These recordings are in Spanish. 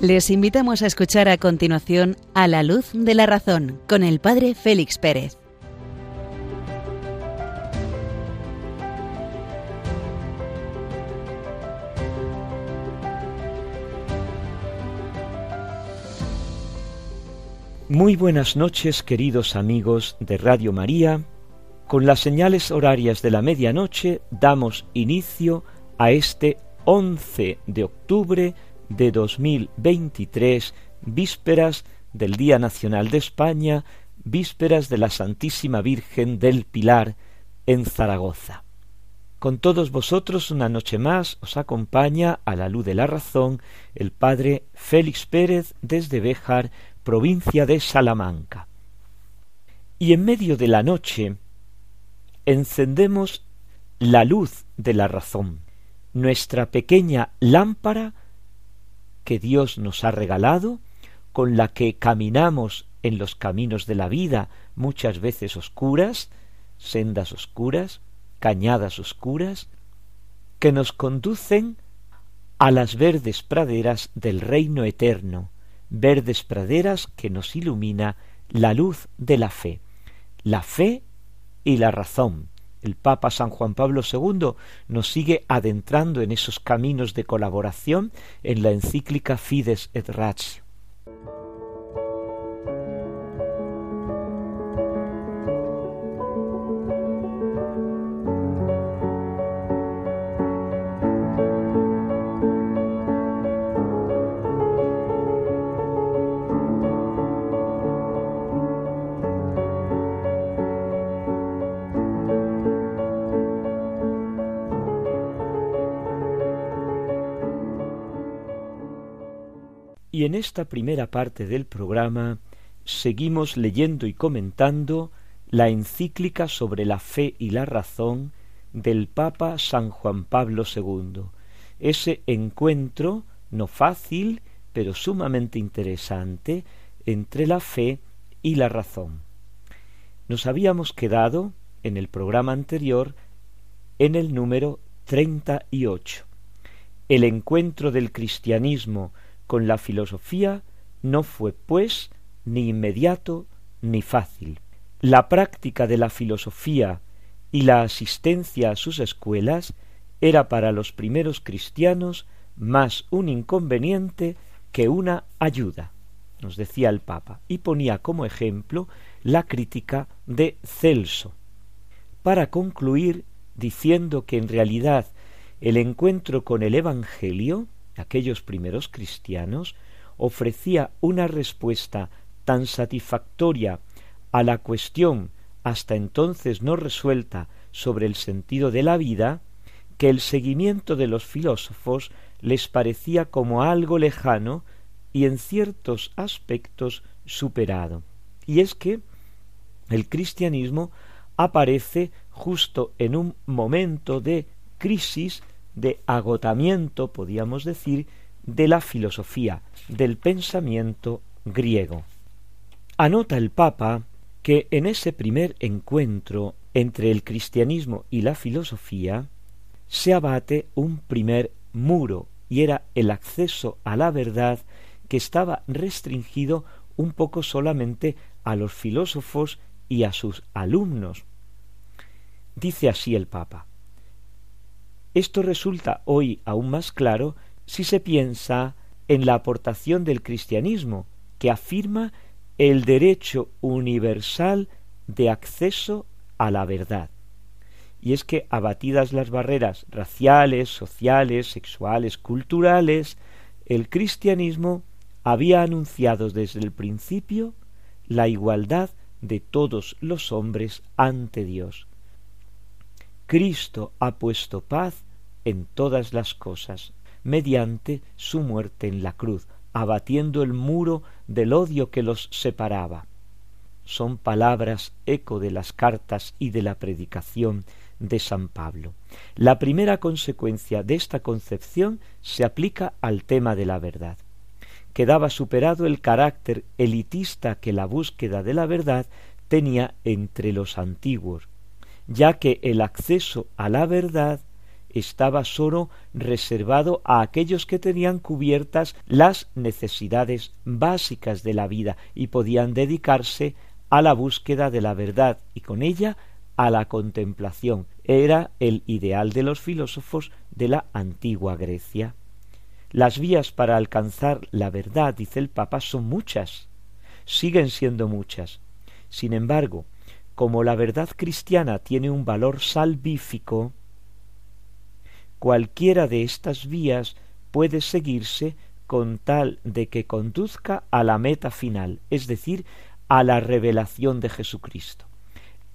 Les invitamos a escuchar a continuación A la luz de la razón con el padre Félix Pérez. Muy buenas noches, queridos amigos de Radio María. Con las señales horarias de la medianoche damos inicio a este 11 de octubre de 2023, vísperas del Día Nacional de España, vísperas de la Santísima Virgen del Pilar en Zaragoza. Con todos vosotros una noche más os acompaña a la luz de la razón el padre Félix Pérez desde Béjar, provincia de Salamanca. Y en medio de la noche encendemos la luz de la razón, nuestra pequeña lámpara que Dios nos ha regalado, con la que caminamos en los caminos de la vida, muchas veces oscuras, sendas oscuras, cañadas oscuras, que nos conducen a las verdes praderas del reino eterno, verdes praderas que nos ilumina la luz de la fe, la fe y la razón, el Papa San Juan Pablo II nos sigue adentrando en esos caminos de colaboración en la encíclica Fides et Ratio. Esta primera parte del programa seguimos leyendo y comentando la encíclica sobre la fe y la razón del Papa San Juan Pablo II, ese encuentro no fácil, pero sumamente interesante entre la fe y la razón. Nos habíamos quedado en el programa anterior en el número treinta y ocho. El encuentro del cristianismo con la filosofía no fue, pues, ni inmediato ni fácil. La práctica de la filosofía y la asistencia a sus escuelas era para los primeros cristianos más un inconveniente que una ayuda, nos decía el Papa, y ponía como ejemplo la crítica de Celso, para concluir diciendo que en realidad el encuentro con el Evangelio aquellos primeros cristianos ofrecía una respuesta tan satisfactoria a la cuestión hasta entonces no resuelta sobre el sentido de la vida, que el seguimiento de los filósofos les parecía como algo lejano y en ciertos aspectos superado. Y es que el cristianismo aparece justo en un momento de crisis de agotamiento, podíamos decir, de la filosofía, del pensamiento griego. Anota el Papa que en ese primer encuentro entre el cristianismo y la filosofía se abate un primer muro y era el acceso a la verdad que estaba restringido un poco solamente a los filósofos y a sus alumnos. Dice así el Papa esto resulta hoy aún más claro si se piensa en la aportación del cristianismo, que afirma el derecho universal de acceso a la verdad. Y es que, abatidas las barreras raciales, sociales, sexuales, culturales, el cristianismo había anunciado desde el principio la igualdad de todos los hombres ante Dios, Cristo ha puesto paz en todas las cosas, mediante su muerte en la cruz, abatiendo el muro del odio que los separaba. Son palabras eco de las cartas y de la predicación de San Pablo. La primera consecuencia de esta concepción se aplica al tema de la verdad. Quedaba superado el carácter elitista que la búsqueda de la verdad tenía entre los antiguos, ya que el acceso a la verdad estaba sólo reservado a aquellos que tenían cubiertas las necesidades básicas de la vida y podían dedicarse a la búsqueda de la verdad y con ella a la contemplación. Era el ideal de los filósofos de la antigua Grecia. Las vías para alcanzar la verdad, dice el Papa, son muchas, siguen siendo muchas. Sin embargo, como la verdad cristiana tiene un valor salvífico, cualquiera de estas vías puede seguirse con tal de que conduzca a la meta final, es decir, a la revelación de Jesucristo.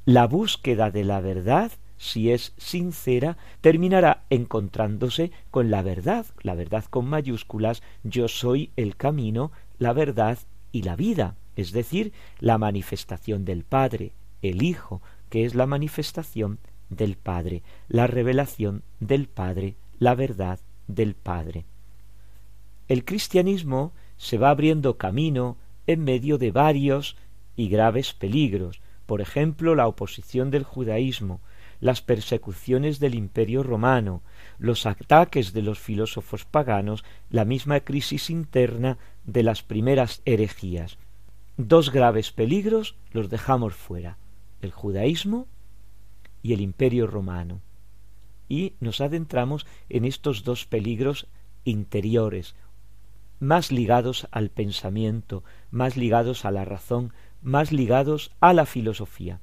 La búsqueda de la verdad, si es sincera, terminará encontrándose con la verdad, la verdad con mayúsculas, yo soy el camino, la verdad y la vida, es decir, la manifestación del Padre, el Hijo, que es la manifestación del Padre, la revelación del Padre, la verdad del Padre. El cristianismo se va abriendo camino en medio de varios y graves peligros, por ejemplo la oposición del judaísmo, las persecuciones del imperio romano, los ataques de los filósofos paganos, la misma crisis interna de las primeras herejías. Dos graves peligros los dejamos fuera, el judaísmo y el imperio romano. Y nos adentramos en estos dos peligros interiores, más ligados al pensamiento, más ligados a la razón, más ligados a la filosofía.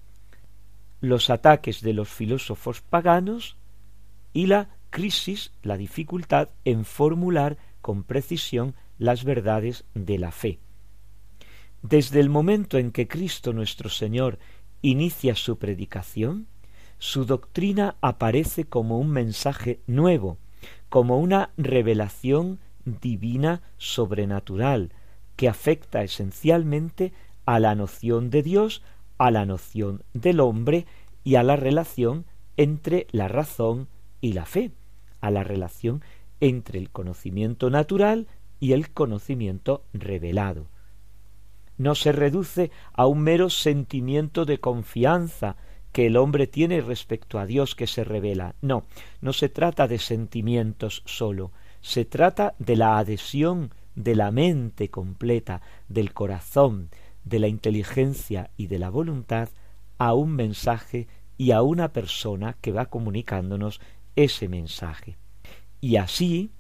Los ataques de los filósofos paganos y la crisis, la dificultad en formular con precisión las verdades de la fe. Desde el momento en que Cristo nuestro Señor inicia su predicación, su doctrina aparece como un mensaje nuevo, como una revelación divina sobrenatural, que afecta esencialmente a la noción de Dios, a la noción del hombre y a la relación entre la razón y la fe, a la relación entre el conocimiento natural y el conocimiento revelado. No se reduce a un mero sentimiento de confianza que el hombre tiene respecto a Dios que se revela. No, no se trata de sentimientos solo, se trata de la adhesión de la mente completa, del corazón, de la inteligencia y de la voluntad a un mensaje y a una persona que va comunicándonos ese mensaje. Y así,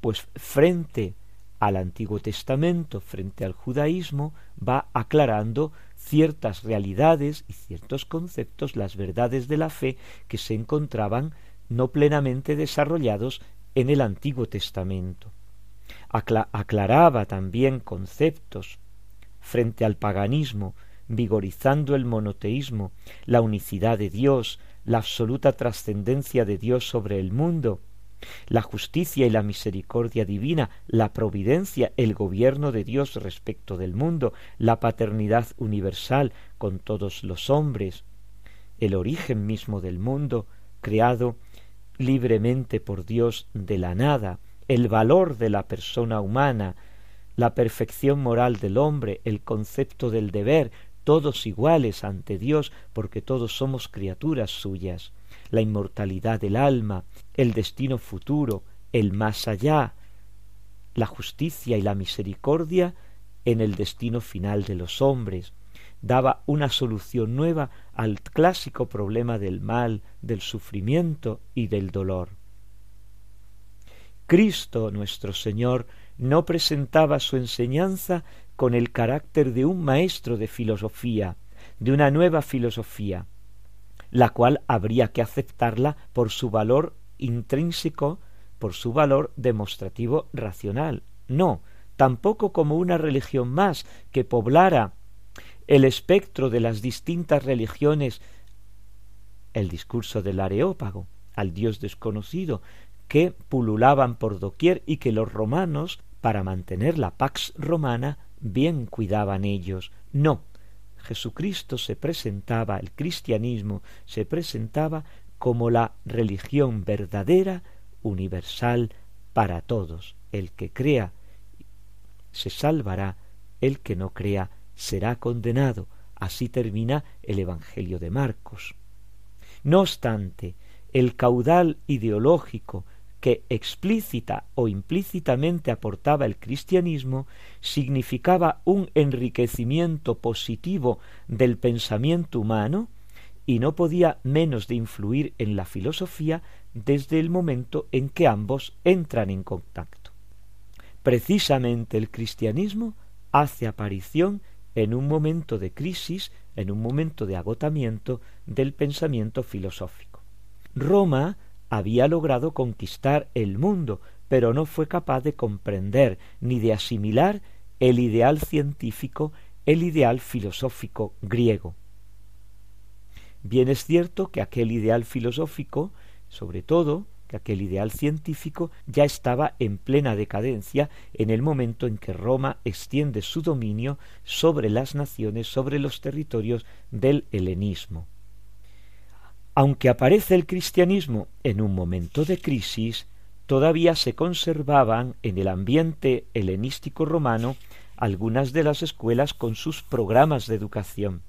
pues frente al Antiguo Testamento, frente al judaísmo, va aclarando ciertas realidades y ciertos conceptos, las verdades de la fe que se encontraban no plenamente desarrollados en el Antiguo Testamento. aclaraba también conceptos frente al paganismo, vigorizando el monoteísmo, la unicidad de Dios, la absoluta trascendencia de Dios sobre el mundo, la justicia y la misericordia divina, la providencia, el gobierno de Dios respecto del mundo, la paternidad universal con todos los hombres, el origen mismo del mundo, creado libremente por Dios de la nada, el valor de la persona humana, la perfección moral del hombre, el concepto del deber, todos iguales ante Dios porque todos somos criaturas suyas, la inmortalidad del alma, el destino futuro, el más allá, la justicia y la misericordia en el destino final de los hombres, daba una solución nueva al clásico problema del mal, del sufrimiento y del dolor. Cristo nuestro Señor no presentaba su enseñanza con el carácter de un maestro de filosofía, de una nueva filosofía, la cual habría que aceptarla por su valor intrínseco, por su valor demostrativo racional. No, tampoco como una religión más que poblara el espectro de las distintas religiones, el discurso del areópago, al Dios desconocido, que pululaban por doquier y que los romanos, para mantener la pax romana, bien cuidaban ellos. No, Jesucristo se presentaba, el cristianismo se presentaba como la religión verdadera, universal, para todos. El que crea se salvará, el que no crea será condenado. Así termina el Evangelio de Marcos. No obstante, el caudal ideológico que explícita o implícitamente aportaba el cristianismo significaba un enriquecimiento positivo del pensamiento humano y no podía menos de influir en la filosofía desde el momento en que ambos entran en contacto. Precisamente el cristianismo hace aparición en un momento de crisis, en un momento de agotamiento del pensamiento filosófico. Roma había logrado conquistar el mundo, pero no fue capaz de comprender ni de asimilar el ideal científico, el ideal filosófico griego. Bien es cierto que aquel ideal filosófico, sobre todo, que aquel ideal científico ya estaba en plena decadencia en el momento en que Roma extiende su dominio sobre las naciones, sobre los territorios del helenismo. Aunque aparece el cristianismo en un momento de crisis, todavía se conservaban en el ambiente helenístico romano algunas de las escuelas con sus programas de educación.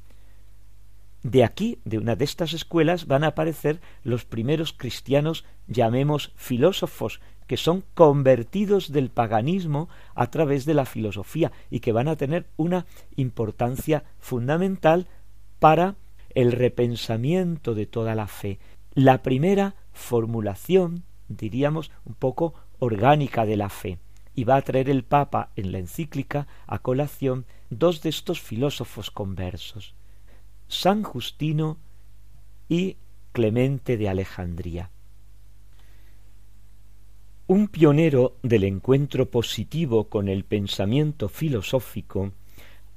De aquí, de una de estas escuelas, van a aparecer los primeros cristianos, llamemos filósofos, que son convertidos del paganismo a través de la filosofía y que van a tener una importancia fundamental para el repensamiento de toda la fe, la primera formulación, diríamos, un poco orgánica de la fe. Y va a traer el Papa en la encíclica a colación dos de estos filósofos conversos, San Justino y Clemente de Alejandría. Un pionero del encuentro positivo con el pensamiento filosófico,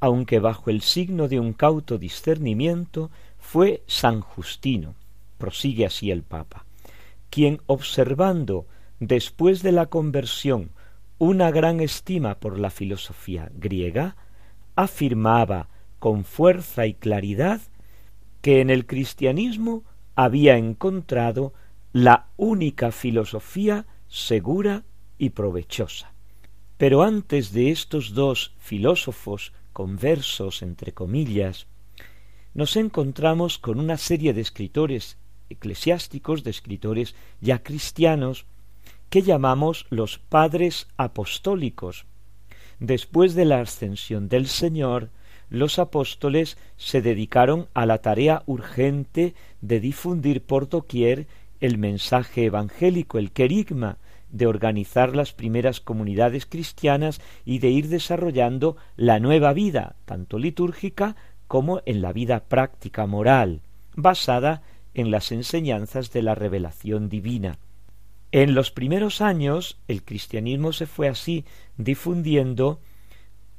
aunque bajo el signo de un cauto discernimiento, fue San Justino, prosigue así el Papa, quien observando después de la conversión una gran estima por la filosofía griega, afirmaba con fuerza y claridad que en el cristianismo había encontrado la única filosofía segura y provechosa. Pero antes de estos dos filósofos conversos, entre comillas, nos encontramos con una serie de escritores eclesiásticos, de escritores ya cristianos, que llamamos los padres apostólicos. Después de la ascensión del Señor, los apóstoles se dedicaron a la tarea urgente de difundir por doquier el mensaje evangélico, el querigma, de organizar las primeras comunidades cristianas y de ir desarrollando la nueva vida, tanto litúrgica como en la vida práctica moral, basada en las enseñanzas de la revelación divina. En los primeros años el cristianismo se fue así difundiendo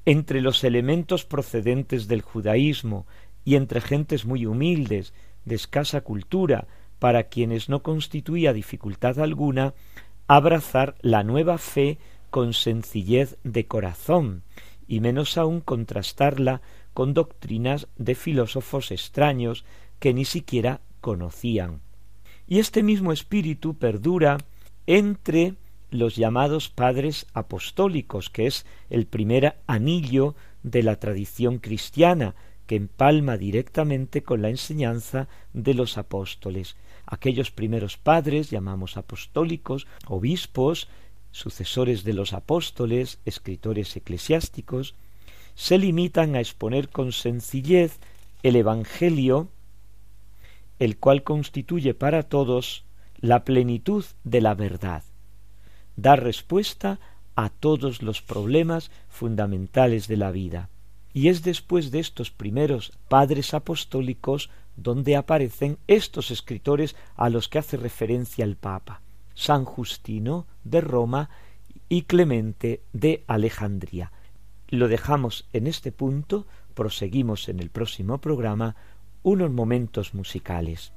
entre los elementos procedentes del judaísmo y entre gentes muy humildes, de escasa cultura, para quienes no constituía dificultad alguna abrazar la nueva fe con sencillez de corazón, y menos aún contrastarla con doctrinas de filósofos extraños que ni siquiera conocían. Y este mismo espíritu perdura entre los llamados padres apostólicos, que es el primer anillo de la tradición cristiana, que empalma directamente con la enseñanza de los apóstoles. Aquellos primeros padres, llamamos apostólicos, obispos, sucesores de los apóstoles, escritores eclesiásticos, se limitan a exponer con sencillez el Evangelio, el cual constituye para todos la plenitud de la verdad, da respuesta a todos los problemas fundamentales de la vida. Y es después de estos primeros padres apostólicos donde aparecen estos escritores a los que hace referencia el Papa, San Justino de Roma y Clemente de Alejandría, lo dejamos en este punto, proseguimos en el próximo programa unos momentos musicales.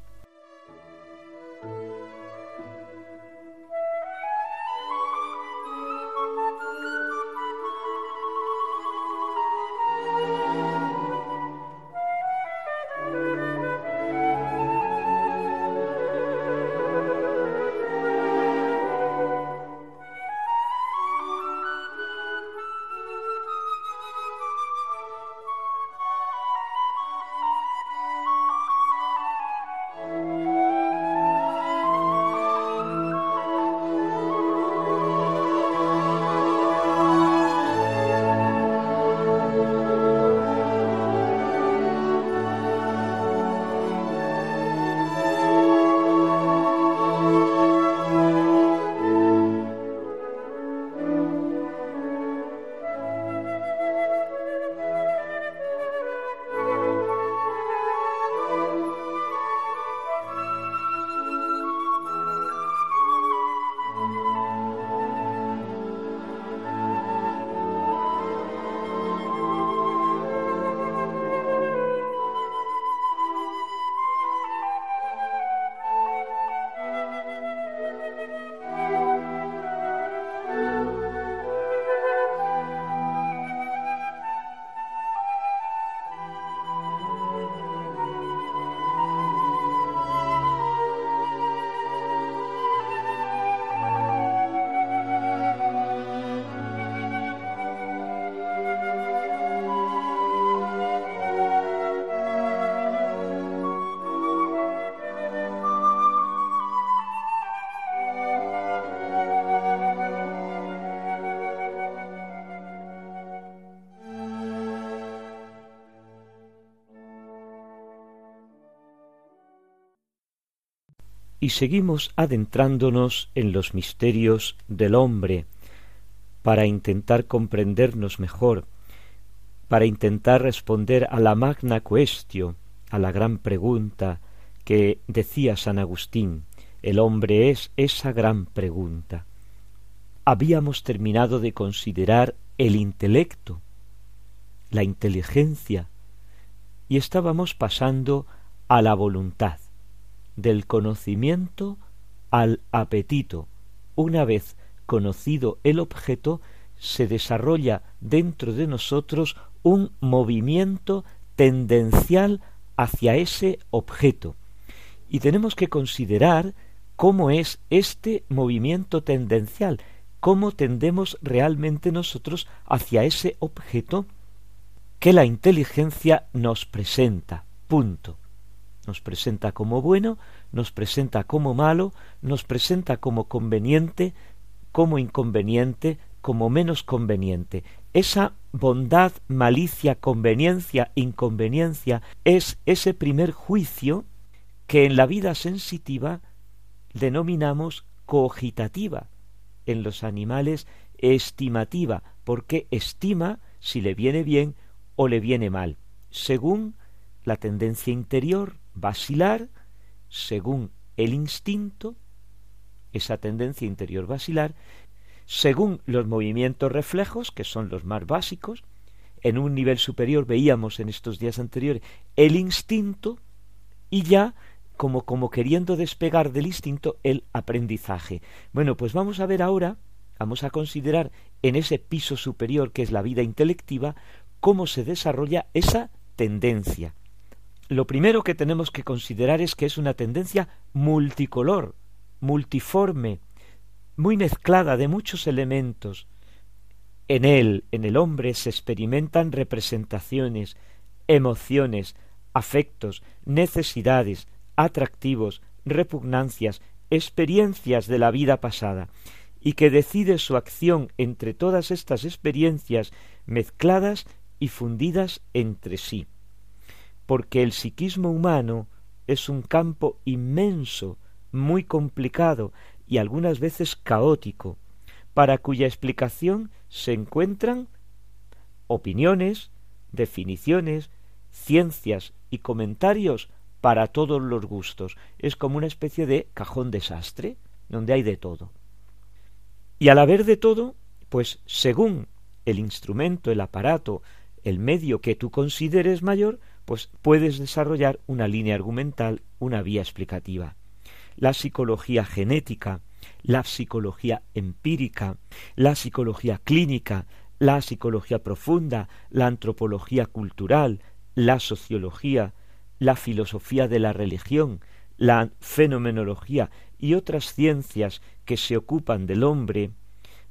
Seguimos adentrándonos en los misterios del hombre para intentar comprendernos mejor, para intentar responder a la magna cuestión, a la gran pregunta que decía San Agustín, el hombre es esa gran pregunta. Habíamos terminado de considerar el intelecto, la inteligencia, y estábamos pasando a la voluntad, del conocimiento al apetito. Una vez conocido el objeto, se desarrolla dentro de nosotros un movimiento tendencial hacia ese objeto. Y tenemos que considerar cómo es este movimiento tendencial, cómo tendemos realmente nosotros hacia ese objeto que la inteligencia nos presenta. Punto. Nos presenta como bueno, nos presenta como malo, nos presenta como conveniente, como inconveniente, como menos conveniente. Esa bondad, malicia, conveniencia, inconveniencia es ese primer juicio que en la vida sensitiva denominamos cogitativa, en los animales estimativa, porque estima si le viene bien o le viene mal, según la tendencia interior vacilar, según el instinto, esa tendencia interior vacilar, según los movimientos reflejos, que son los más básicos, en un nivel superior veíamos en estos días anteriores el instinto y ya como, como queriendo despegar del instinto el aprendizaje. Bueno, pues vamos a ver ahora, vamos a considerar en ese piso superior que es la vida intelectiva, cómo se desarrolla esa tendencia. Lo primero que tenemos que considerar es que es una tendencia multicolor, multiforme, muy mezclada de muchos elementos. En él, en el hombre, se experimentan representaciones, emociones, afectos, necesidades, atractivos, repugnancias, experiencias de la vida pasada, y que decide su acción entre todas estas experiencias mezcladas y fundidas entre sí porque el psiquismo humano es un campo inmenso, muy complicado y algunas veces caótico, para cuya explicación se encuentran opiniones, definiciones, ciencias y comentarios para todos los gustos. Es como una especie de cajón desastre, donde hay de todo. Y al haber de todo, pues según el instrumento, el aparato, el medio que tú consideres mayor, pues puedes desarrollar una línea argumental, una vía explicativa. La psicología genética, la psicología empírica, la psicología clínica, la psicología profunda, la antropología cultural, la sociología, la filosofía de la religión, la fenomenología y otras ciencias que se ocupan del hombre,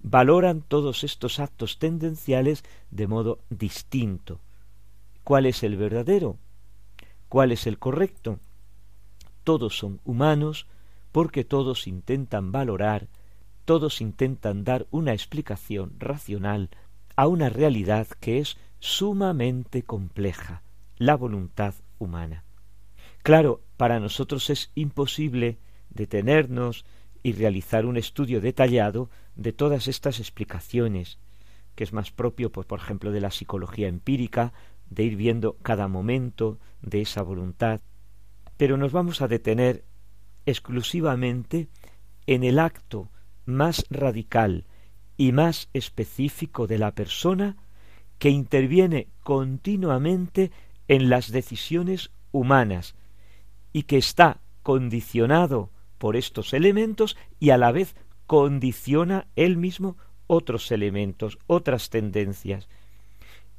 valoran todos estos actos tendenciales de modo distinto cuál es el verdadero, cuál es el correcto. Todos son humanos porque todos intentan valorar, todos intentan dar una explicación racional a una realidad que es sumamente compleja, la voluntad humana. Claro, para nosotros es imposible detenernos y realizar un estudio detallado de todas estas explicaciones, que es más propio, pues, por ejemplo, de la psicología empírica de ir viendo cada momento de esa voluntad, pero nos vamos a detener exclusivamente en el acto más radical y más específico de la persona que interviene continuamente en las decisiones humanas y que está condicionado por estos elementos y a la vez condiciona él mismo otros elementos, otras tendencias.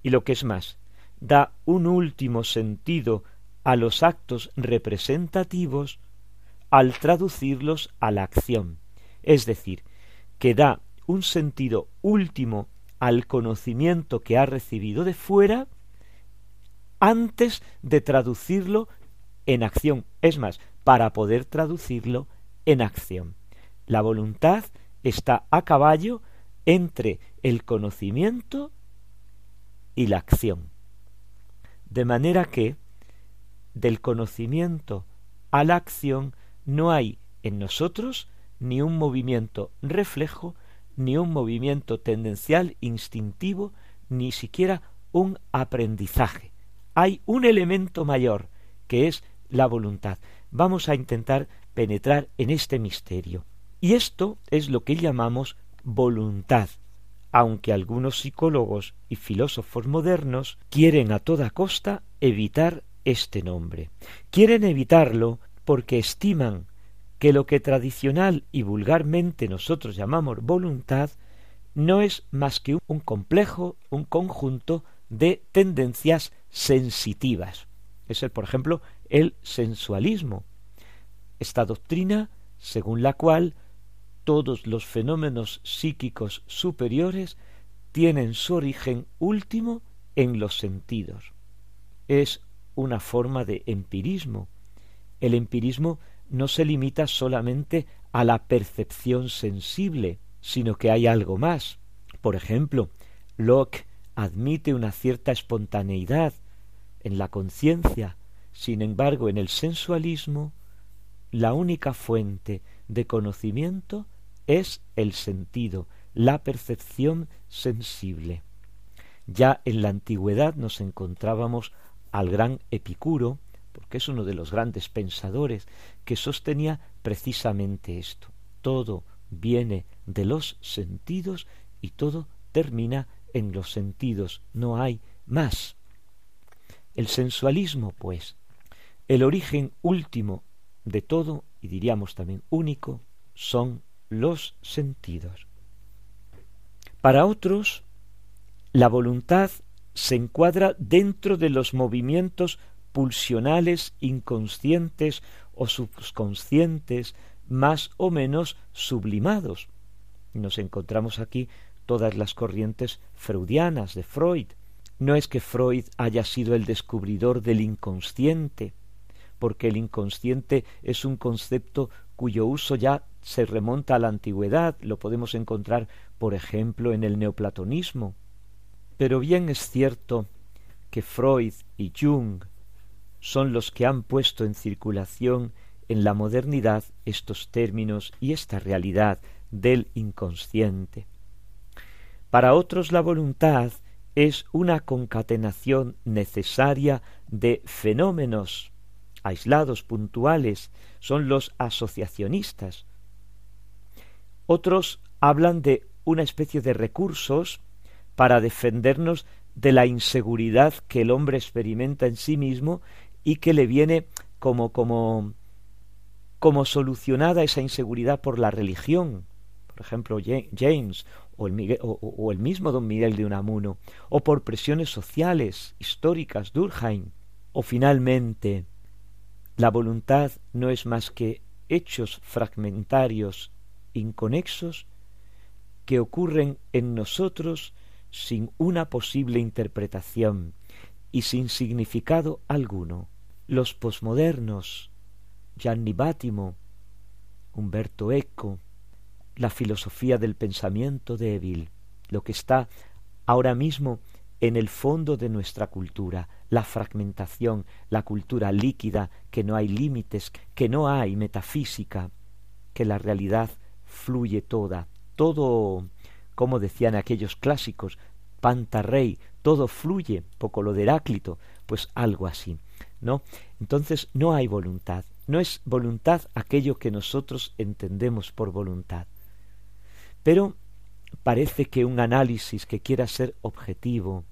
Y lo que es más, da un último sentido a los actos representativos al traducirlos a la acción, es decir, que da un sentido último al conocimiento que ha recibido de fuera antes de traducirlo en acción. Es más, para poder traducirlo en acción. La voluntad está a caballo entre el conocimiento y la acción. De manera que del conocimiento a la acción no hay en nosotros ni un movimiento reflejo, ni un movimiento tendencial, instintivo, ni siquiera un aprendizaje. Hay un elemento mayor, que es la voluntad. Vamos a intentar penetrar en este misterio. Y esto es lo que llamamos voluntad, aunque algunos psicólogos y filósofos modernos quieren a toda costa evitar este nombre. Quieren evitarlo porque estiman que lo que tradicional y vulgarmente nosotros llamamos voluntad no es más que un complejo, un conjunto de tendencias sensitivas. Es el, por ejemplo, el sensualismo. Esta doctrina, según la cual todos los fenómenos psíquicos superiores tienen su origen último en los sentidos. Es una forma de empirismo. El empirismo no se limita solamente a la percepción sensible, sino que hay algo más. Por ejemplo, Locke admite una cierta espontaneidad en la conciencia, sin embargo, en el sensualismo, la única fuente de conocimiento es el sentido, la percepción sensible. Ya en la antigüedad nos encontrábamos al gran Epicuro, porque es uno de los grandes pensadores, que sostenía precisamente esto. Todo viene de los sentidos y todo termina en los sentidos, no hay más. El sensualismo, pues, el origen último de todo, y diríamos también único, son los sentidos. Para otros, la voluntad se encuadra dentro de los movimientos pulsionales inconscientes o subconscientes más o menos sublimados. Nos encontramos aquí todas las corrientes freudianas de Freud. No es que Freud haya sido el descubridor del inconsciente, porque el inconsciente es un concepto cuyo uso ya se remonta a la antigüedad, lo podemos encontrar, por ejemplo, en el neoplatonismo. Pero bien es cierto que Freud y Jung son los que han puesto en circulación en la modernidad estos términos y esta realidad del inconsciente. Para otros la voluntad es una concatenación necesaria de fenómenos aislados, puntuales, son los asociacionistas. Otros hablan de una especie de recursos para defendernos de la inseguridad que el hombre experimenta en sí mismo y que le viene como como como solucionada esa inseguridad por la religión, por ejemplo James o el, mismo don Miguel de Unamuno, o por presiones sociales, históricas, Durkheim, o finalmente la voluntad no es más que hechos fragmentarios, inconexos, que ocurren en nosotros sin una posible interpretación y sin significado alguno. Los posmodernos, Gianni Bátimo, Humberto Eco, la filosofía del pensamiento débil, lo que está ahora mismo en el fondo de nuestra cultura, la fragmentación, la cultura líquida, que no hay límites, que no hay metafísica, que la realidad fluye toda, todo, como decían aquellos clásicos, pantarrey, todo fluye, poco lo de Heráclito, pues algo así, ¿no? Entonces no hay voluntad, no es voluntad aquello que nosotros entendemos por voluntad. Pero parece que un análisis que quiera ser objetivo,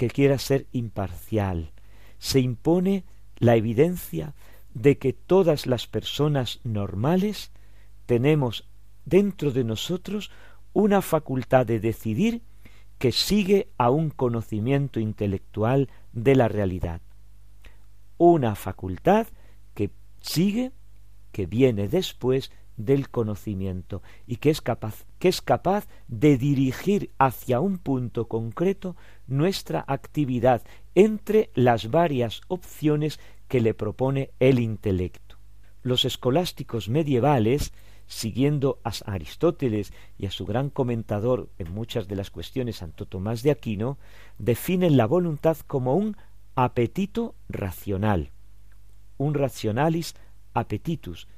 que quiera ser imparcial, se impone la evidencia de que todas las personas normales tenemos dentro de nosotros una facultad de decidir que sigue a un conocimiento intelectual de la realidad. Una facultad que sigue, que viene después del conocimiento y que es capaz que es capaz de dirigir hacia un punto concreto nuestra actividad entre las varias opciones que le propone el intelecto. Los escolásticos medievales siguiendo a Aristóteles y a su gran comentador en muchas de las cuestiones Santo Tomás de Aquino, definen la voluntad como un apetito racional, un racionalis appetitus,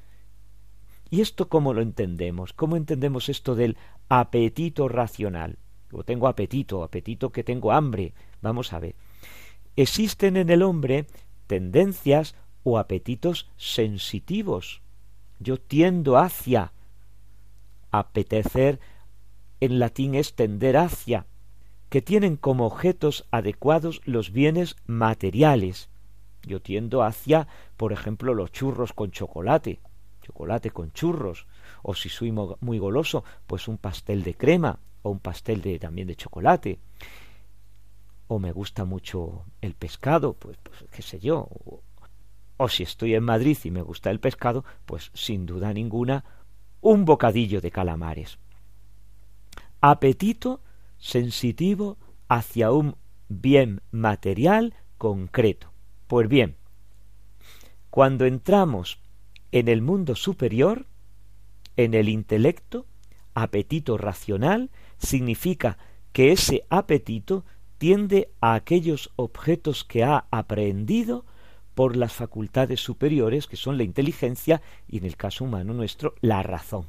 ¿Y esto cómo lo entendemos? ¿Cómo entendemos esto del apetito racional? O tengo apetito, apetito que tengo hambre. Vamos a ver. Existen en el hombre tendencias o apetitos sensitivos. Yo tiendo hacia. Apetecer en latín es tender hacia, que tienen como objetos adecuados los bienes materiales. Yo tiendo hacia, por ejemplo, los churros con chocolate, chocolate con churros, o si soy muy goloso, pues un pastel de crema o un pastel de, también de chocolate. O me gusta mucho el pescado, pues, pues qué sé yo. O, o si estoy en Madrid y me gusta el pescado, pues sin duda ninguna un bocadillo de calamares. Apetito sensitivo hacia un bien material concreto. Pues bien, cuando entramos en el mundo superior, en el intelecto, apetito racional significa que ese apetito tiende a aquellos objetos que ha aprehendido por las facultades superiores, que son la inteligencia y en el caso humano nuestro, la razón.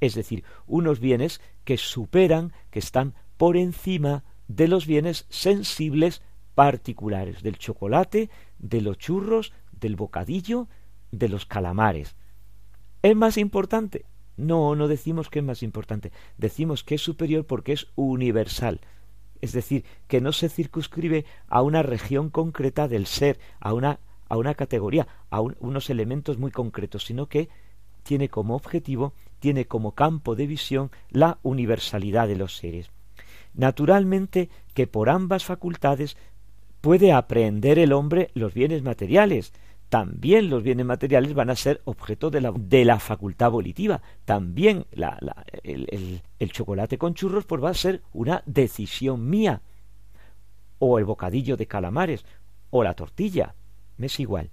Es decir, unos bienes que superan, que están por encima de los bienes sensibles particulares, del chocolate, de los churros, del bocadillo, de los calamares. ¿Es más importante? No, no decimos que es más importante, decimos que es superior porque es universal, es decir, que no se circunscribe a una región concreta del ser, a una, a una categoría, a unos elementos muy concretos, sino que tiene como objetivo, tiene como campo de visión la universalidad de los seres. Naturalmente que por ambas facultades puede aprehender el hombre los bienes materiales, también los bienes materiales van a ser objeto de la, de la facultad volitiva. También el, el, chocolate con churros pues va a ser una decisión mía. O el bocadillo de calamares, o la tortilla. Me es igual.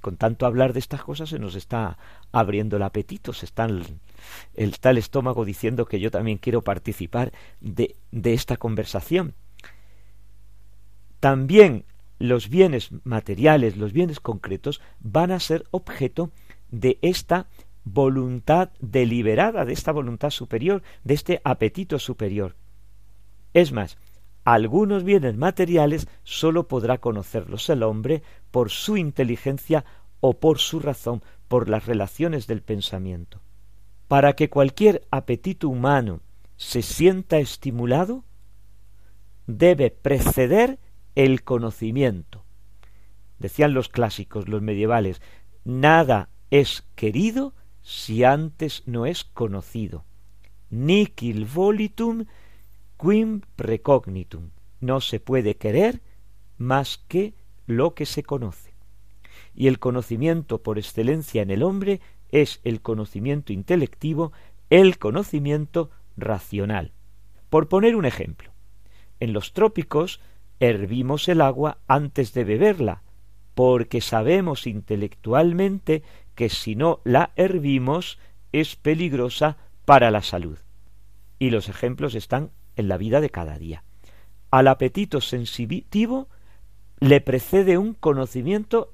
Con tanto hablar de estas cosas se nos está abriendo el apetito, se está el, está el estómago diciendo que yo también quiero participar de, de esta conversación. También los bienes materiales, los bienes concretos, van a ser objeto de esta voluntad deliberada, de esta voluntad superior, de este apetito superior. Es más, algunos bienes materiales sólo podrá conocerlos el hombre por su inteligencia o por su razón, por las relaciones del pensamiento. Para que cualquier apetito humano se sienta estimulado, debe preceder el conocimiento. Decían los clásicos, los medievales, nada es querido si antes no es conocido. Nicil volitum quim precognitum. No se puede querer más que lo que se conoce. Y el conocimiento por excelencia en el hombre es el conocimiento intelectivo, el conocimiento racional. Por poner un ejemplo, en los trópicos hervimos el agua antes de beberla, porque sabemos intelectualmente que si no la hervimos es peligrosa para la salud. Y los ejemplos están en la vida de cada día. Al apetito sensitivo le precede un conocimiento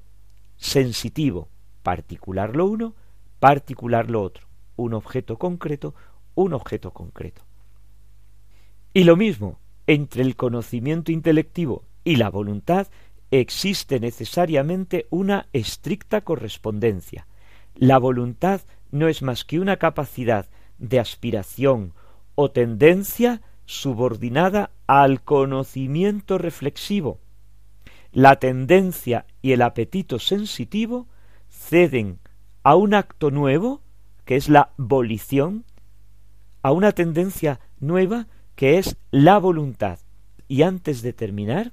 sensitivo, particular lo uno, particular lo otro, un objeto concreto, un objeto concreto. Y lo mismo, entre el conocimiento intelectivo y la voluntad existe necesariamente una estricta correspondencia. La voluntad no es más que una capacidad de aspiración o tendencia subordinada al conocimiento reflexivo. La tendencia y el apetito sensitivo ceden a un acto nuevo, que es la volición, a una tendencia nueva que es la voluntad. Y antes de terminar,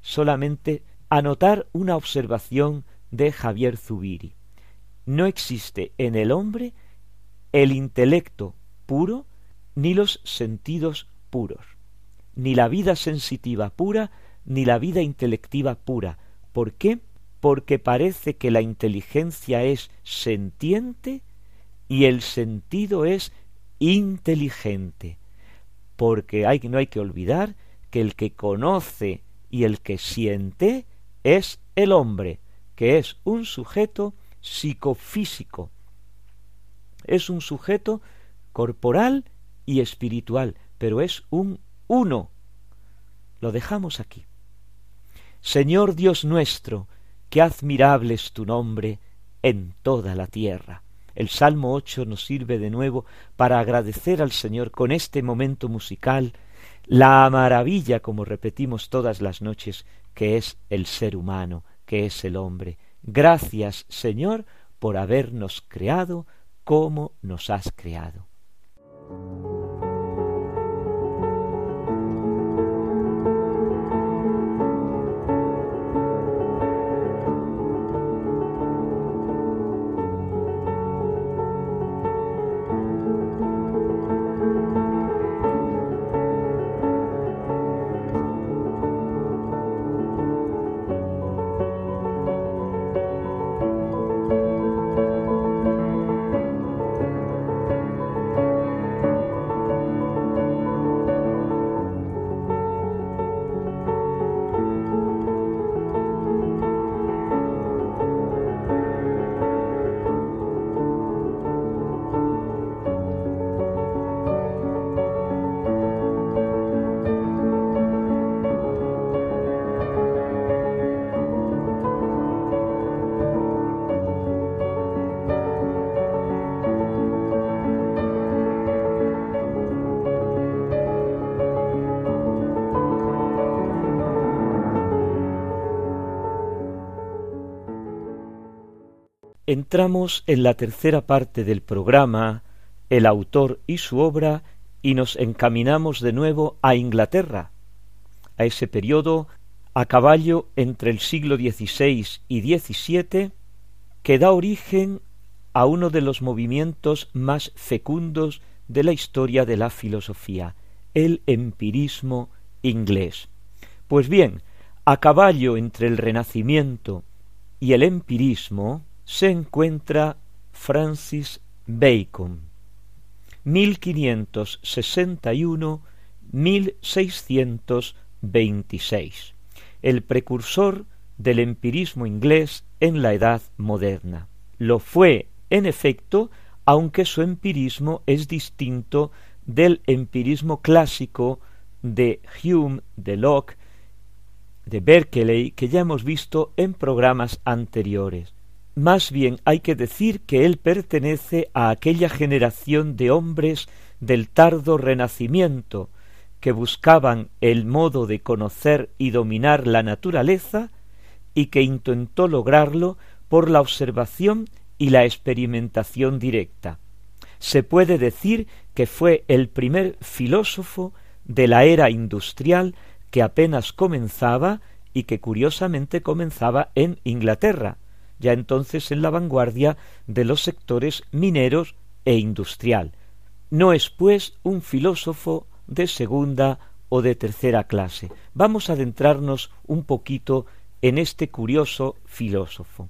solamente anotar una observación de Javier Zubiri. No existe en el hombre el intelecto puro ni los sentidos puros, ni la vida sensitiva pura ni la vida intelectiva pura. ¿Por qué? Porque parece que la inteligencia es sentiente y el sentido es inteligente porque no hay que olvidar que el que conoce y el que siente es el hombre, que es un sujeto psicofísico. Es un sujeto corporal y espiritual, pero es un uno. Lo dejamos aquí. Señor Dios nuestro, qué admirable es tu nombre en toda la tierra. El Salmo ocho nos sirve de nuevo para agradecer al Señor con este momento musical la maravilla, como repetimos todas las noches, que es el ser humano, que es el hombre. Gracias, Señor, por habernos creado como nos has creado. Entramos en la tercera parte del programa, el autor y su obra, y nos encaminamos de nuevo a Inglaterra, a ese periodo a caballo entre el siglo XVI y XVII, que da origen a uno de los movimientos más fecundos de la historia de la filosofía, el empirismo inglés. Pues bien, a caballo entre el Renacimiento y el empirismo, se encuentra Francis Bacon, 1561-1626, el precursor del empirismo inglés en la Edad moderna. Lo fue, en efecto, aunque su empirismo es distinto del empirismo clásico de Hume, de Locke, de Berkeley, que ya hemos visto en programas anteriores. Más bien hay que decir que él pertenece a aquella generación de hombres del tardo renacimiento que buscaban el modo de conocer y dominar la naturaleza y que intentó lograrlo por la observación y la experimentación directa. Se puede decir que fue el primer filósofo de la era industrial que apenas comenzaba y que curiosamente comenzaba en Inglaterra, ya entonces en la vanguardia de los sectores mineros e industrial. No es, pues, un filósofo de segunda o de tercera clase. Vamos a adentrarnos un poquito en este curioso filósofo.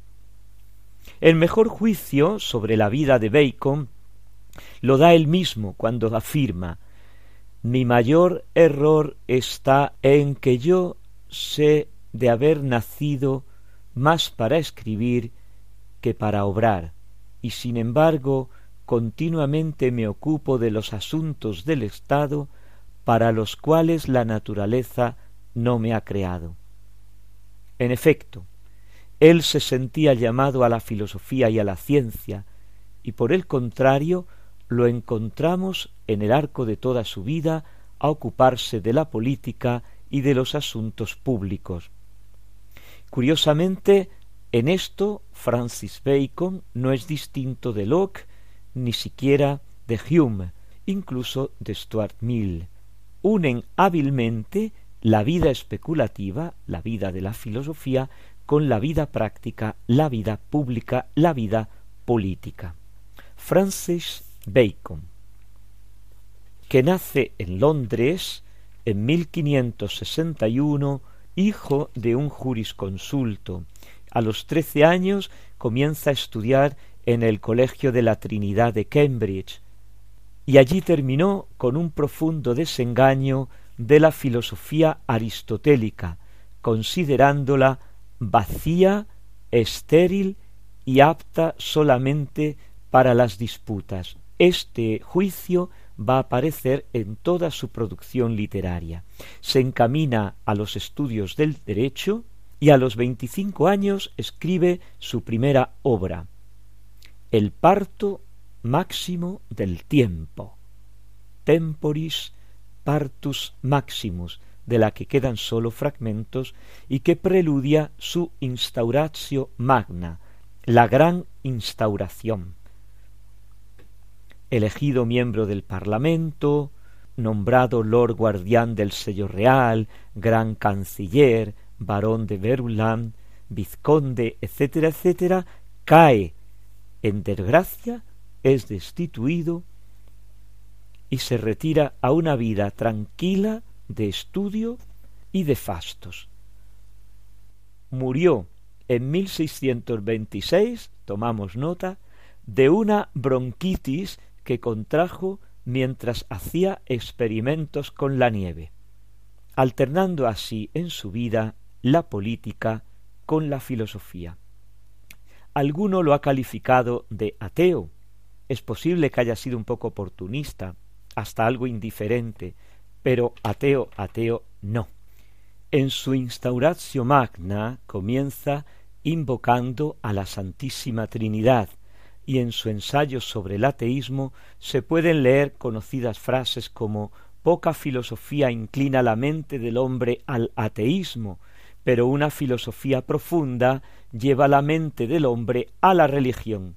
El mejor juicio sobre la vida de Bacon lo da él mismo cuando afirma mi mayor error está en que yo sé de haber nacido más para escribir que para obrar, y sin embargo continuamente me ocupo de los asuntos del Estado para los cuales la naturaleza no me ha creado. En efecto, él se sentía llamado a la filosofía y a la ciencia, y por el contrario lo encontramos en el arco de toda su vida a ocuparse de la política y de los asuntos públicos. Curiosamente, en esto Francis Bacon no es distinto de Locke, ni siquiera de Hume, incluso de Stuart Mill. Unen hábilmente la vida especulativa, la vida de la filosofía, con la vida práctica, la vida pública, la vida política. Francis Bacon, que nace en Londres en 1561 hijo de un jurisconsulto. A los trece años comienza a estudiar en el Colegio de la Trinidad de Cambridge, y allí terminó con un profundo desengaño de la filosofía aristotélica, considerándola vacía, estéril y apta solamente para las disputas. Este juicio va a aparecer en toda su producción literaria. Se encamina a los estudios del derecho y a los veinticinco años escribe su primera obra, El parto máximo del tiempo, Temporis Partus Maximus, de la que quedan sólo fragmentos y que preludia su instauratio magna, la gran instauración. Elegido miembro del Parlamento, nombrado Lord Guardián del Sello Real, Gran Canciller, Barón de Verulam, Vizconde, etcétera, etcétera, cae en desgracia, es destituido y se retira a una vida tranquila de estudio y de fastos. Murió en 1626, tomamos nota, de una bronquitis que contrajo mientras hacía experimentos con la nieve, alternando así en su vida la política con la filosofía. Alguno lo ha calificado de ateo. Es posible que haya sido un poco oportunista, hasta algo indiferente, pero ateo, ateo no. En su Instauratio Magna comienza invocando a la Santísima Trinidad, y en su ensayo sobre el ateísmo se pueden leer conocidas frases como poca filosofía inclina la mente del hombre al ateísmo, pero una filosofía profunda lleva la mente del hombre a la religión.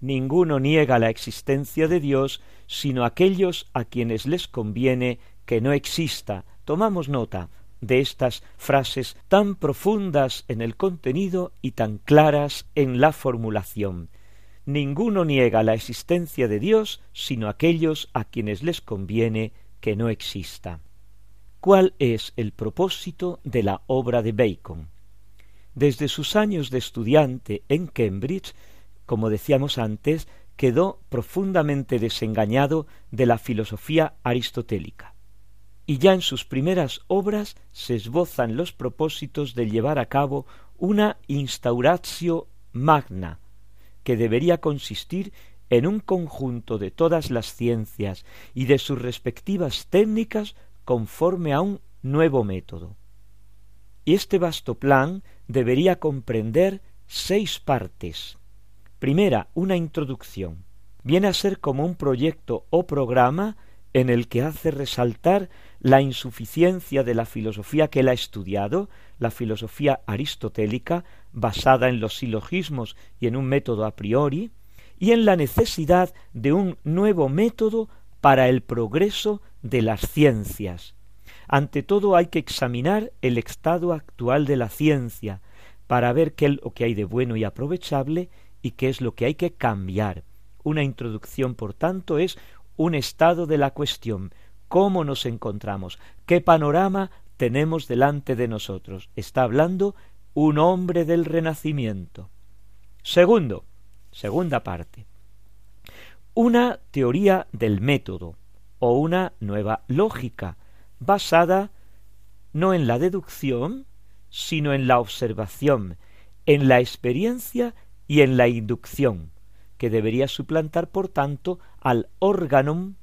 Ninguno niega la existencia de Dios, sino aquellos a quienes les conviene que no exista. Tomamos nota de estas frases tan profundas en el contenido y tan claras en la formulación. Ninguno niega la existencia de Dios, sino aquellos a quienes les conviene que no exista. ¿Cuál es el propósito de la obra de Bacon? Desde sus años de estudiante en Cambridge, como decíamos antes, quedó profundamente desengañado de la filosofía aristotélica y ya en sus primeras obras se esbozan los propósitos de llevar a cabo una instauratio magna, que debería consistir en un conjunto de todas las ciencias y de sus respectivas técnicas conforme a un nuevo método. Y este vasto plan debería comprender seis partes. Primera, una introducción. Viene a ser como un proyecto o programa en el que hace resaltar la insuficiencia de la filosofía que él ha estudiado, la filosofía aristotélica, basada en los silogismos y en un método a priori, y en la necesidad de un nuevo método para el progreso de las ciencias. Ante todo hay que examinar el estado actual de la ciencia para ver qué es lo que hay de bueno y aprovechable y qué es lo que hay que cambiar. Una introducción, por tanto, es un estado de la cuestión, cómo nos encontramos, qué panorama tenemos delante de nosotros. Está hablando un hombre del Renacimiento. Segundo, segunda parte, una teoría del método o una nueva lógica basada no en la deducción, sino en la observación, en la experiencia y en la inducción, que debería suplantar, por tanto, al órgano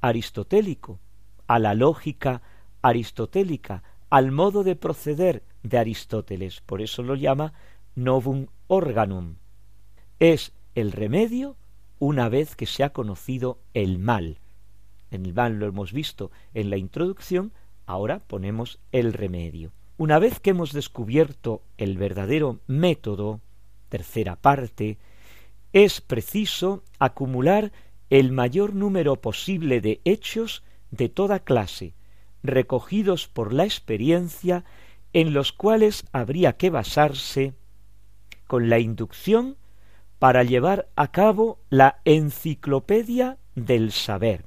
aristotélico, a la lógica aristotélica, al modo de proceder de Aristóteles. Por eso lo llama novum organum. Es el remedio una vez que se ha conocido el mal. En el mal lo hemos visto en la introducción, ahora ponemos el remedio. Una vez que hemos descubierto el verdadero método, tercera parte, es preciso acumular el mayor número posible de hechos de toda clase, recogidos por la experiencia, en los cuales habría que basarse con la inducción para llevar a cabo la enciclopedia del saber.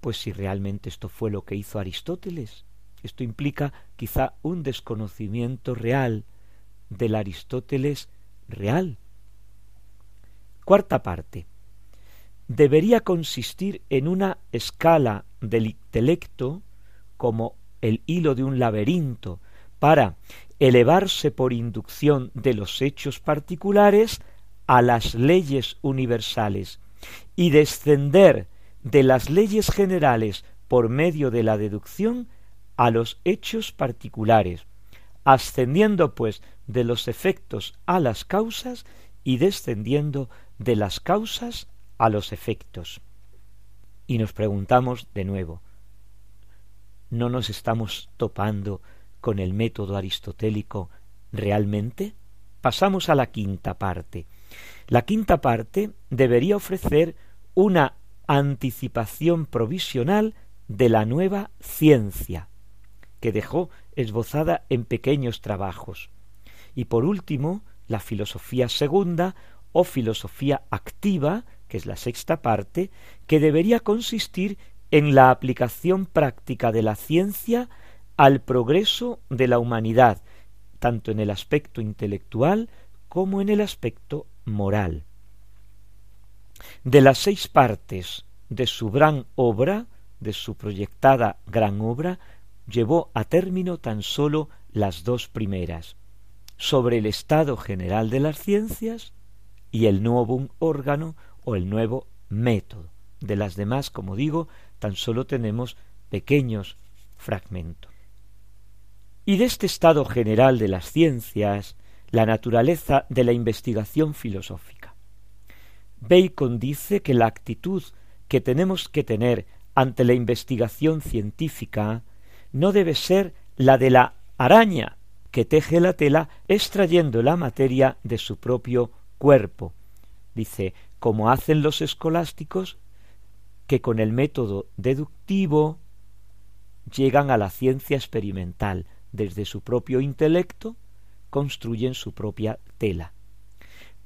Pues si realmente esto fue lo que hizo Aristóteles, esto implica quizá un desconocimiento real del Aristóteles real, Cuarta parte. Debería consistir en una escala del intelecto como el hilo de un laberinto para elevarse por inducción de los hechos particulares a las leyes universales y descender de las leyes generales por medio de la deducción a los hechos particulares, ascendiendo pues de los efectos a las causas y descendiendo de las causas a los efectos. Y nos preguntamos de nuevo, ¿no nos estamos topando con el método aristotélico realmente? Pasamos a la quinta parte. La quinta parte debería ofrecer una anticipación provisional de la nueva ciencia, que dejó esbozada en pequeños trabajos. Y por último, la filosofía segunda o filosofía activa, que es la sexta parte, que debería consistir en la aplicación práctica de la ciencia al progreso de la humanidad, tanto en el aspecto intelectual como en el aspecto moral. De las seis partes de su gran obra, de su proyectada gran obra, llevó a término tan sólo las dos primeras, sobre el estado general de las ciencias y el nuevo órgano o el nuevo método. De las demás, como digo, tan sólo tenemos pequeños fragmentos. Y de este estado general de las ciencias, la naturaleza de la investigación filosófica. Bacon dice que la actitud que tenemos que tener ante la investigación científica no debe ser la de la araña que teje la tela extrayendo la materia de su propio cuerpo. Dice, como hacen los escolásticos, que con el método deductivo llegan a la ciencia experimental, desde su propio intelecto, construyen su propia tela.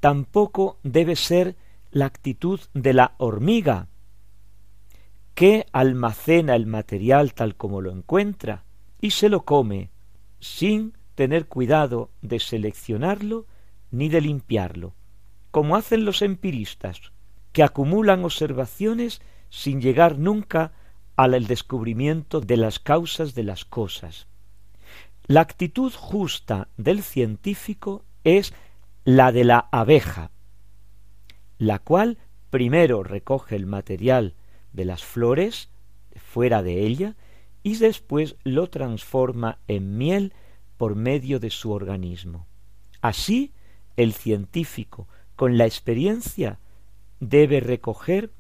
Tampoco debe ser la actitud de la hormiga, que almacena el material tal como lo encuentra y se lo come sin tener cuidado de seleccionarlo ni de limpiarlo, como hacen los empiristas, que acumulan observaciones sin llegar nunca al descubrimiento de las causas de las cosas. La actitud justa del científico es la de la abeja, la cual primero recoge el material de las flores fuera de ella y después lo transforma en miel por medio de su organismo. Así, el científico, con la experiencia, debe recoger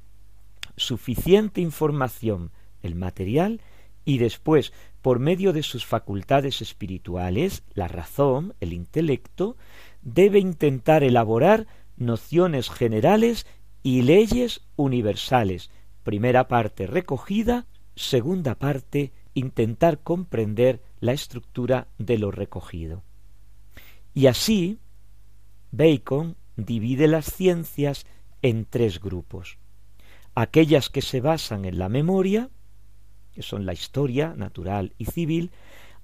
suficiente información, el material, y después, por medio de sus facultades espirituales, la razón, el intelecto, debe intentar elaborar nociones generales y leyes universales. Primera parte recogida, segunda parte intentar comprender la estructura de lo recogido. Y así, Bacon divide las ciencias en tres grupos. Aquellas que se basan en la memoria, que son la historia natural y civil,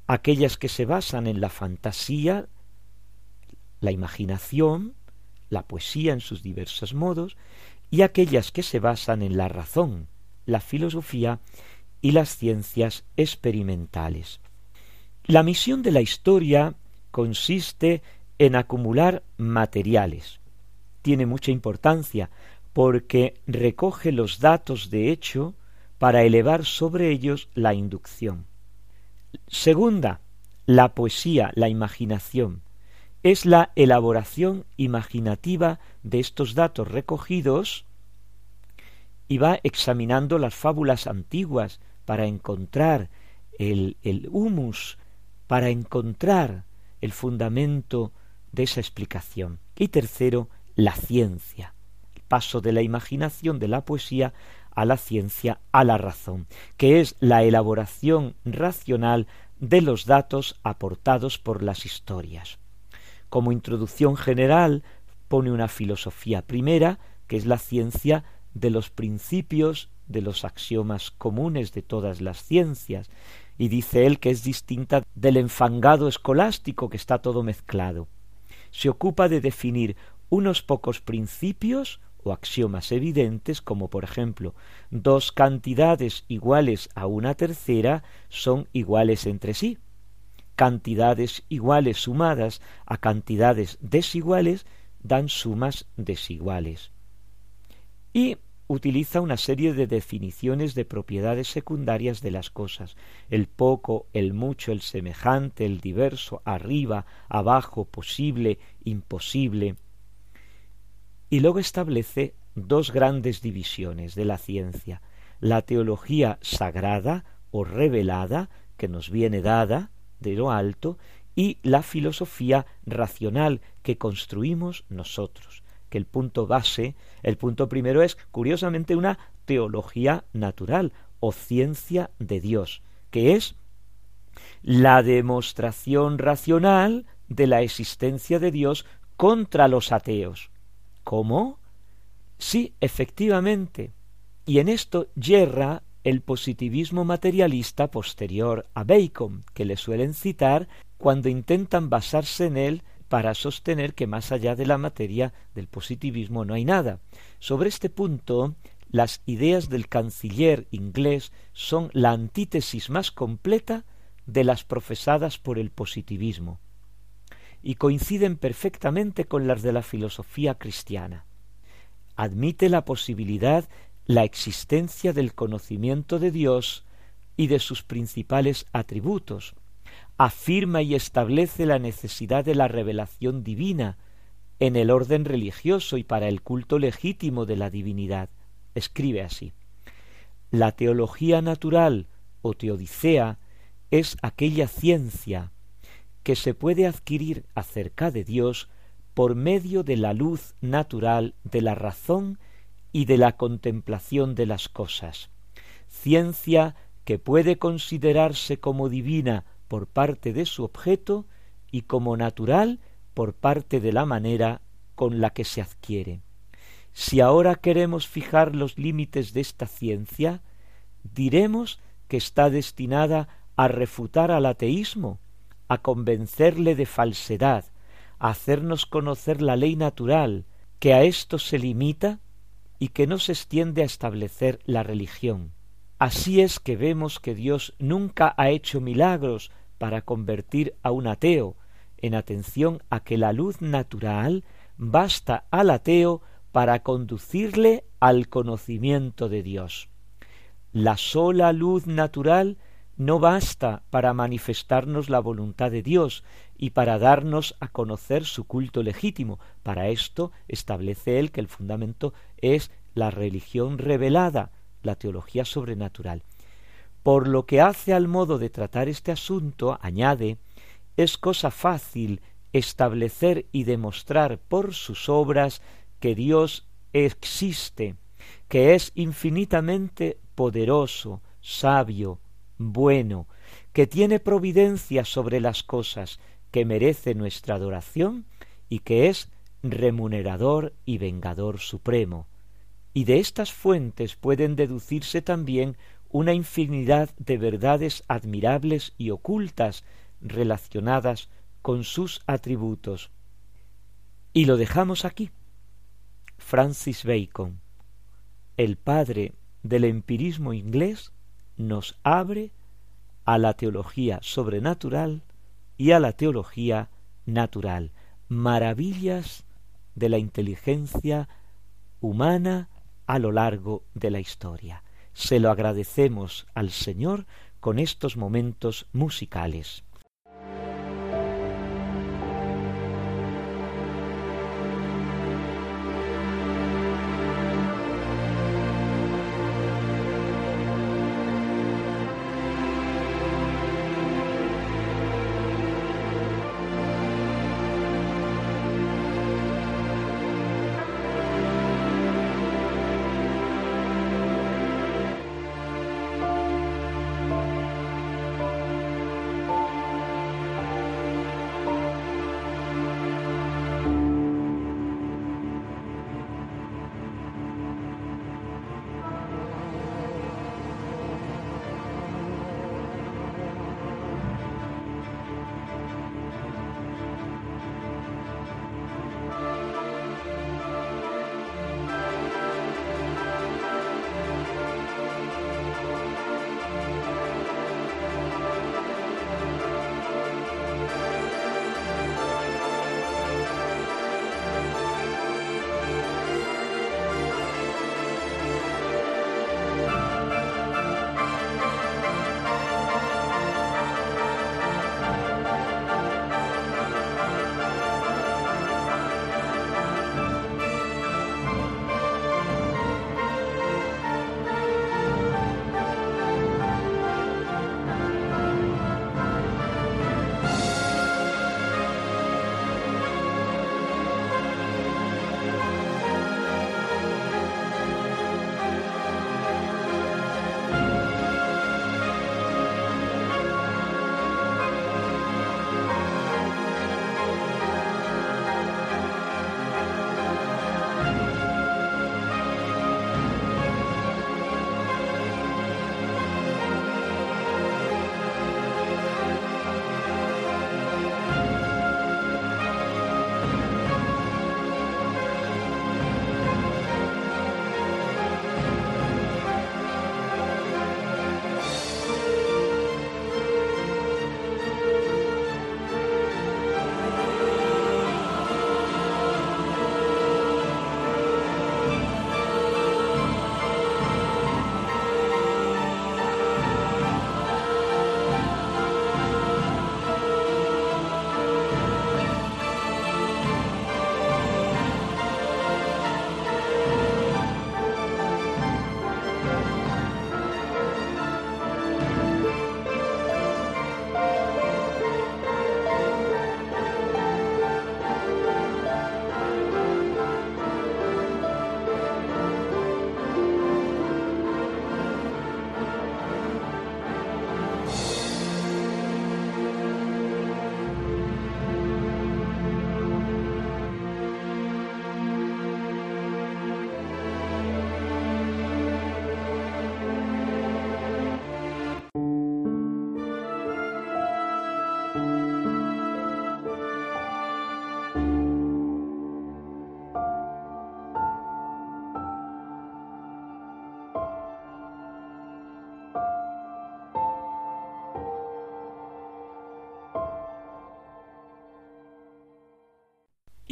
aquellas que se basan en la fantasía, la imaginación, la poesía en sus diversos modos, y aquellas que se basan en la razón, la filosofía y las ciencias experimentales. La misión de la historia consiste en acumular materiales. Tiene mucha importancia porque recoge los datos de hecho para elevar sobre ellos la inducción. Segunda, la poesía, la imaginación, es la elaboración imaginativa de estos datos recogidos y va examinando las fábulas antiguas para encontrar el, el humus, para encontrar el fundamento de esa explicación. Y tercero, la ciencia, el paso de la imaginación, de la poesía, a la ciencia, a la razón, que es la elaboración racional de los datos aportados por las historias. Como introducción general pone una filosofía primera, que es la ciencia de los principios, de los axiomas comunes de todas las ciencias, y dice él que es distinta del enfangado escolástico que está todo mezclado. Se ocupa de definir unos pocos principios o axiomas evidentes, como por ejemplo dos cantidades iguales a una tercera son iguales entre sí. Cantidades iguales sumadas a cantidades desiguales dan sumas desiguales. Y utiliza una serie de definiciones de propiedades secundarias de las cosas, el poco, el mucho, el semejante, el diverso, arriba, abajo, posible, imposible. Y luego establece dos grandes divisiones de la ciencia, la teología sagrada o revelada, que nos viene dada de lo alto, y la filosofía racional que construimos nosotros, que el punto base, el punto primero es, curiosamente, una teología natural o ciencia de Dios, que es la demostración racional de la existencia de Dios contra los ateos. ¿Cómo? Sí, efectivamente. Y en esto yerra el positivismo materialista posterior a Bacon, que le suelen citar cuando intentan basarse en él para sostener que más allá de la materia del positivismo no hay nada. Sobre este punto, las ideas del canciller inglés son la antítesis más completa de las profesadas por el positivismo y coinciden perfectamente con las de la filosofía cristiana. Admite la posibilidad, la existencia del conocimiento de Dios y de sus principales atributos, afirma y establece la necesidad de la revelación divina en el orden religioso y para el culto legítimo de la divinidad. Escribe así. La teología natural o teodicea es aquella ciencia que se puede adquirir acerca de Dios por medio de la luz natural de la razón y de la contemplación de las cosas, ciencia que puede considerarse como divina por parte de su objeto y como natural por parte de la manera con la que se adquiere. Si ahora queremos fijar los límites de esta ciencia, diremos que está destinada a refutar al ateísmo, a convencerle de falsedad, a hacernos conocer la ley natural, que a esto se limita y que no se extiende a establecer la religión. Así es que vemos que Dios nunca ha hecho milagros para convertir a un ateo, en atención a que la luz natural basta al ateo para conducirle al conocimiento de Dios. La sola luz natural no basta para manifestarnos la voluntad de Dios y para darnos a conocer su culto legítimo. Para esto establece él que el fundamento es la religión revelada, la teología sobrenatural. Por lo que hace al modo de tratar este asunto, añade, es cosa fácil establecer y demostrar por sus obras que Dios existe, que es infinitamente poderoso, sabio, bueno, que tiene providencia sobre las cosas, que merece nuestra adoración y que es remunerador y vengador supremo. Y de estas fuentes pueden deducirse también una infinidad de verdades admirables y ocultas relacionadas con sus atributos. Y lo dejamos aquí. Francis Bacon, el padre del empirismo inglés, nos abre a la teología sobrenatural y a la teología natural, maravillas de la inteligencia humana a lo largo de la historia se lo agradecemos al Señor con estos momentos musicales.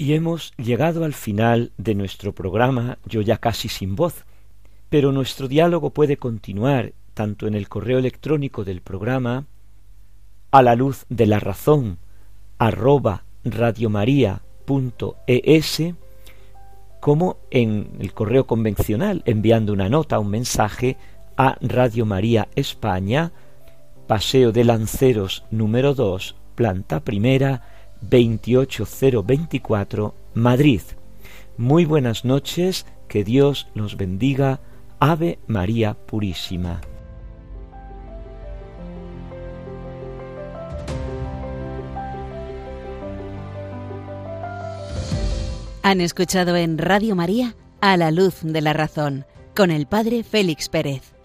Y hemos llegado al final de nuestro programa, yo ya casi sin voz, pero nuestro diálogo puede continuar tanto en el correo electrónico del programa a la luz de la razón arroba radiomaria.es como en el correo convencional enviando una nota, un mensaje a Radio María España, Paseo de Lanceros número 2, planta primera, 28024, Madrid. Muy buenas noches, que Dios los bendiga. Ave María Purísima. Han escuchado en Radio María A la Luz de la Razón con el Padre Félix Pérez.